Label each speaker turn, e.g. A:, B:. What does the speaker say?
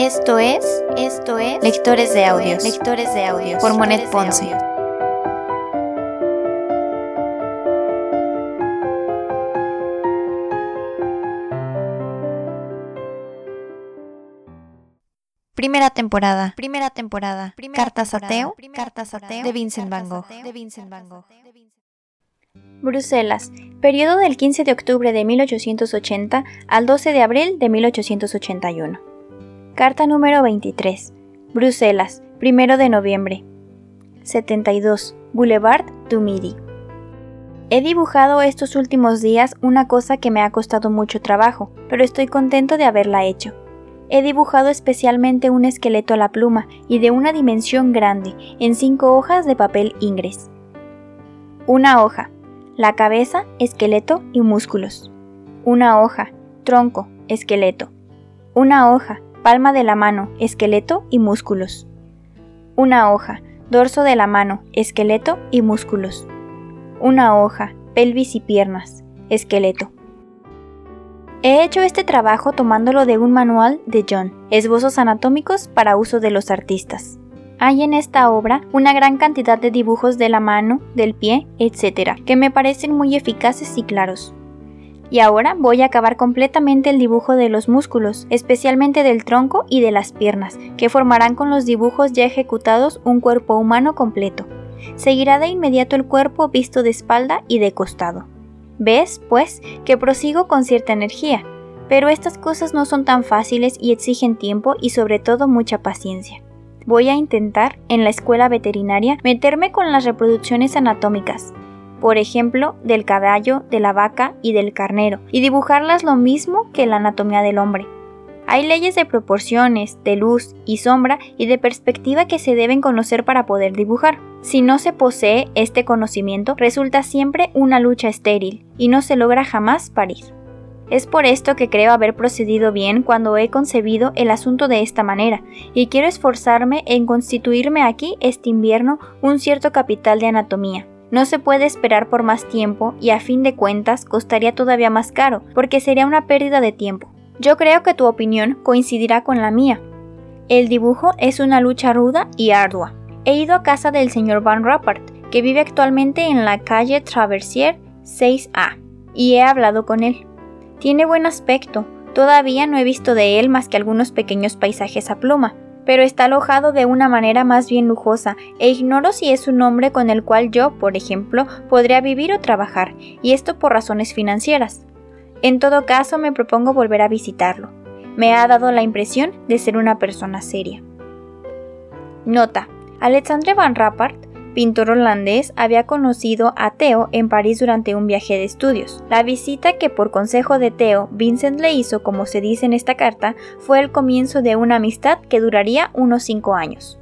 A: Esto es, esto es Lectores de Audios, Lectores de Audios. Por Monet Ponce. Primera temporada, primera temporada, Cartas a Teo, Cartas a Teo. De Vincent Van Gogh, de Vincent Van Gogh.
B: Bruselas, periodo del 15 de octubre de 1880 al 12 de abril de 1881. Carta número 23. Bruselas, 1 de noviembre. 72. Boulevard du Midi. He dibujado estos últimos días una cosa que me ha costado mucho trabajo, pero estoy contento de haberla hecho. He dibujado especialmente un esqueleto a la pluma y de una dimensión grande, en cinco hojas de papel ingres. Una hoja, la cabeza, esqueleto y músculos. Una hoja, tronco, esqueleto. Una hoja, palma de la mano, esqueleto y músculos. Una hoja, dorso de la mano, esqueleto y músculos. Una hoja, pelvis y piernas, esqueleto. He hecho este trabajo tomándolo de un manual de John, Esbozos anatómicos para uso de los artistas. Hay en esta obra una gran cantidad de dibujos de la mano, del pie, etc., que me parecen muy eficaces y claros. Y ahora voy a acabar completamente el dibujo de los músculos, especialmente del tronco y de las piernas, que formarán con los dibujos ya ejecutados un cuerpo humano completo. Seguirá de inmediato el cuerpo visto de espalda y de costado. ¿Ves, pues, que prosigo con cierta energía? Pero estas cosas no son tan fáciles y exigen tiempo y sobre todo mucha paciencia voy a intentar, en la escuela veterinaria, meterme con las reproducciones anatómicas, por ejemplo, del caballo, de la vaca y del carnero, y dibujarlas lo mismo que la anatomía del hombre. Hay leyes de proporciones, de luz y sombra y de perspectiva que se deben conocer para poder dibujar. Si no se posee este conocimiento, resulta siempre una lucha estéril y no se logra jamás parir. Es por esto que creo haber procedido bien cuando he concebido el asunto de esta manera, y quiero esforzarme en constituirme aquí este invierno un cierto capital de anatomía. No se puede esperar por más tiempo y a fin de cuentas costaría todavía más caro, porque sería una pérdida de tiempo. Yo creo que tu opinión coincidirá con la mía. El dibujo es una lucha ruda y ardua. He ido a casa del señor Van Rappert, que vive actualmente en la calle Traversier 6A, y he hablado con él. Tiene buen aspecto, todavía no he visto de él más que algunos pequeños paisajes a pluma, pero está alojado de una manera más bien lujosa e ignoro si es un hombre con el cual yo, por ejemplo, podría vivir o trabajar, y esto por razones financieras. En todo caso, me propongo volver a visitarlo. Me ha dado la impresión de ser una persona seria. Nota. Alexandre Van Rappart pintor holandés, había conocido a Theo en París durante un viaje de estudios. La visita que por consejo de Theo Vincent le hizo, como se dice en esta carta, fue el comienzo de una amistad que duraría unos cinco años.